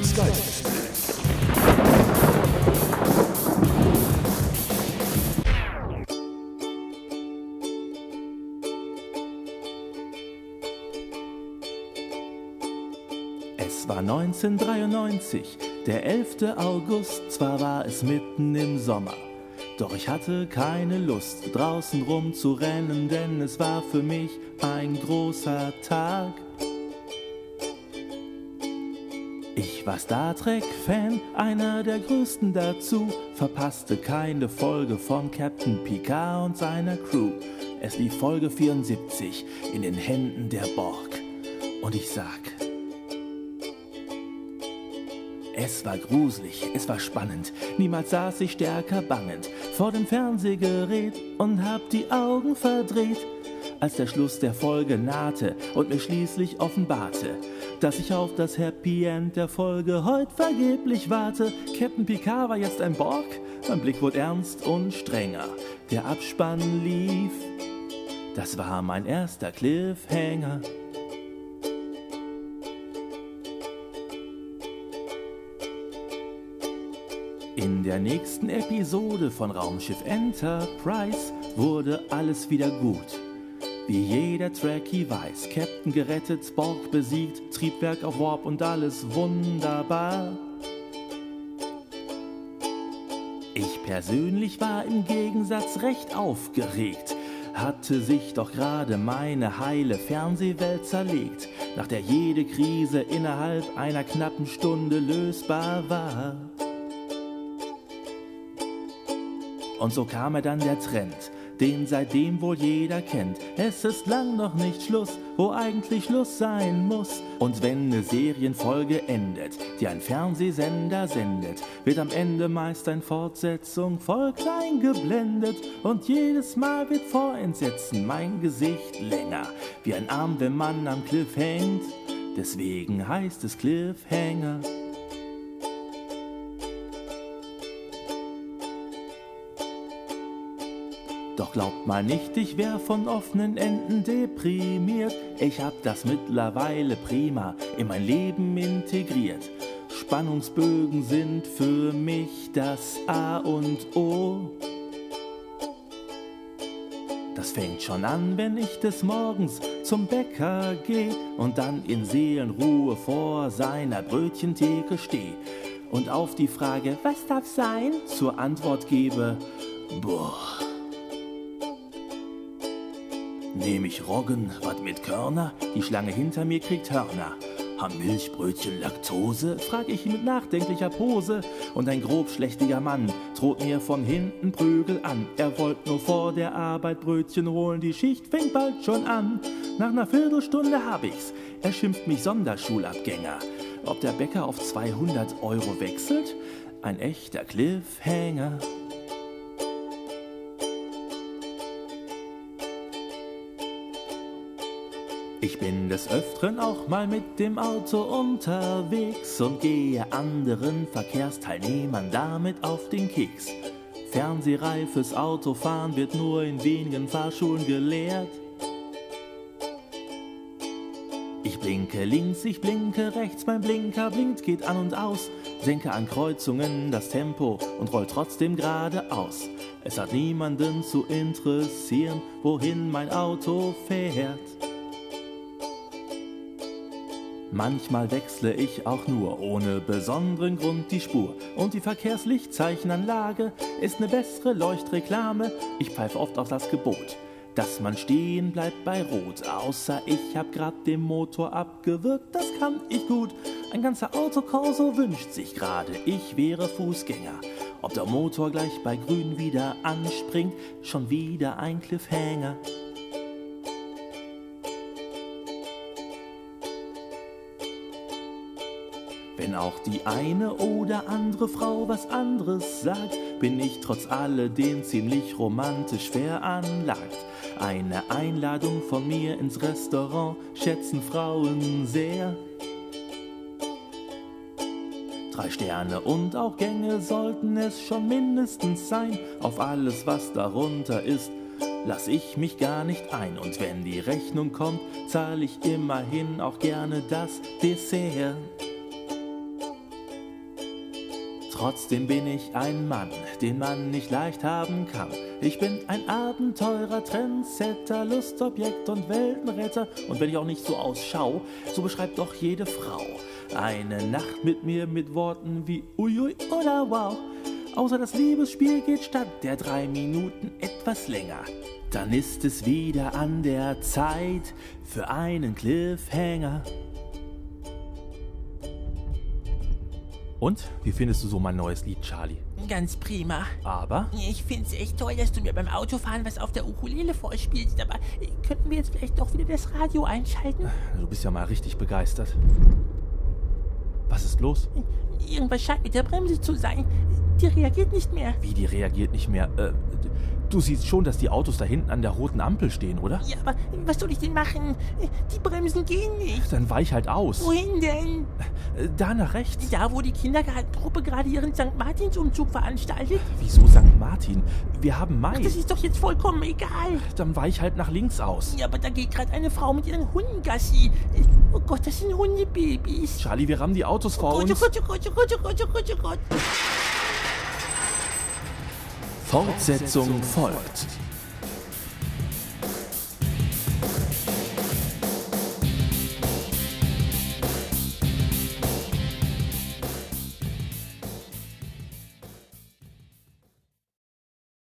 Es war 1993, der 11. August, zwar war es mitten im Sommer. Doch ich hatte keine Lust, draußen rumzurennen, denn es war für mich ein großer Tag. Ich war Star Trek-Fan, einer der größten dazu, verpasste keine Folge von Captain Picard und seiner Crew. Es lief Folge 74 in den Händen der Borg. Und ich sag, es war gruselig, es war spannend, niemals saß ich stärker bangend vor dem Fernsehgerät und hab die Augen verdreht, als der Schluss der Folge nahte und mir schließlich offenbarte, dass ich auf das Happy End der Folge heut vergeblich warte. Captain Picard war jetzt ein Borg, mein Blick wurde ernst und strenger. Der Abspann lief, das war mein erster Cliffhanger. In der nächsten Episode von Raumschiff Enterprise wurde alles wieder gut. Wie jeder Trekkie weiß, Captain gerettet, Borg besiegt, Triebwerk auf Warp und alles wunderbar. Ich persönlich war im Gegensatz recht aufgeregt, hatte sich doch gerade meine heile Fernsehwelt zerlegt, nach der jede Krise innerhalb einer knappen Stunde lösbar war. Und so kam er dann der Trend, den seitdem wohl jeder kennt. Es ist lang noch nicht Schluss, wo eigentlich Schluss sein muss. Und wenn eine Serienfolge endet, die ein Fernsehsender sendet, wird am Ende meist ein Fortsetzung voll klein geblendet. Und jedes Mal wird vor Entsetzen mein Gesicht länger, wie ein Arm, wenn man am Cliff hängt. Deswegen heißt es Cliffhanger. Doch glaubt mal nicht, ich wär von offenen Enden deprimiert. Ich hab das mittlerweile prima in mein Leben integriert. Spannungsbögen sind für mich das A und O. Das fängt schon an, wenn ich des Morgens zum Bäcker geh und dann in Seelenruhe vor seiner Brötchentheke steh und auf die Frage, was darf sein, zur Antwort gebe, boah. Nehm ich Roggen, wat mit Körner? Die Schlange hinter mir kriegt Hörner. Haben Milchbrötchen Laktose? Frag ich mit nachdenklicher Pose. Und ein grobschlächtiger Mann droht mir von hinten Prügel an. Er wollt nur vor der Arbeit Brötchen holen, die Schicht fängt bald schon an. Nach einer Viertelstunde hab ich's. Er schimpft mich Sonderschulabgänger. Ob der Bäcker auf 200 Euro wechselt? Ein echter Cliffhanger. Ich bin des Öfteren auch mal mit dem Auto unterwegs und gehe anderen Verkehrsteilnehmern damit auf den Keks. Fernsehreifes Autofahren wird nur in wenigen Fahrschulen gelehrt. Ich blinke links, ich blinke rechts, mein Blinker blinkt, geht an und aus. Senke an Kreuzungen das Tempo und roll trotzdem geradeaus. Es hat niemanden zu interessieren, wohin mein Auto fährt. Manchmal wechsle ich auch nur ohne besonderen Grund die Spur. Und die Verkehrslichtzeichenanlage ist eine bessere Leuchtreklame. Ich pfeife oft auf das Gebot, dass man stehen bleibt bei Rot. Außer ich hab grad den Motor abgewürgt, das kann ich gut. Ein ganzer Autokorso wünscht sich gerade, ich wäre Fußgänger. Ob der Motor gleich bei Grün wieder anspringt, schon wieder ein Cliffhanger. Wenn auch die eine oder andere Frau was anderes sagt, bin ich trotz alledem ziemlich romantisch veranlagt. Eine Einladung von mir ins Restaurant schätzen Frauen sehr. Drei Sterne und auch Gänge sollten es schon mindestens sein. Auf alles, was darunter ist, lass ich mich gar nicht ein. Und wenn die Rechnung kommt, zahle ich immerhin auch gerne das Dessert. Trotzdem bin ich ein Mann, den man nicht leicht haben kann. Ich bin ein Abenteurer, Trendsetter, Lustobjekt und Weltenretter. Und wenn ich auch nicht so ausschau, so beschreibt doch jede Frau eine Nacht mit mir mit Worten wie Uiui oder Wow. Außer das Liebesspiel geht statt der drei Minuten etwas länger. Dann ist es wieder an der Zeit für einen Cliffhanger. Und wie findest du so mein neues Lied, Charlie? Ganz prima. Aber Ich find's echt toll, dass du mir beim Autofahren was auf der Ukulele vorspielst, aber äh, könnten wir jetzt vielleicht doch wieder das Radio einschalten? du bist ja mal richtig begeistert. Was ist los? Irgendwas scheint mit der Bremse zu sein. Die reagiert nicht mehr. Wie, die reagiert nicht mehr? Äh, du siehst schon, dass die Autos da hinten an der roten Ampel stehen, oder? Ja, aber was soll ich denn machen? Die Bremsen gehen nicht. Dann weich halt aus. Wohin denn? Äh, Da nach rechts. Da, wo die Kindergartentruppe gerade ihren St. Martinsumzug veranstaltet? Wieso St. Martin? Wir haben Mai. Das ist doch jetzt vollkommen egal. Dann weich halt nach links aus. Ja, aber da geht gerade eine Frau mit ihren Hunden Gassi. Oh Gott, das sind Hundebabys. Charlie, wir rammen die Autos vor Oh Gott, oh uns. Gott, oh Gott, oh Gott, oh Gott, oh Gott, oh Gott. Fortsetzung folgt.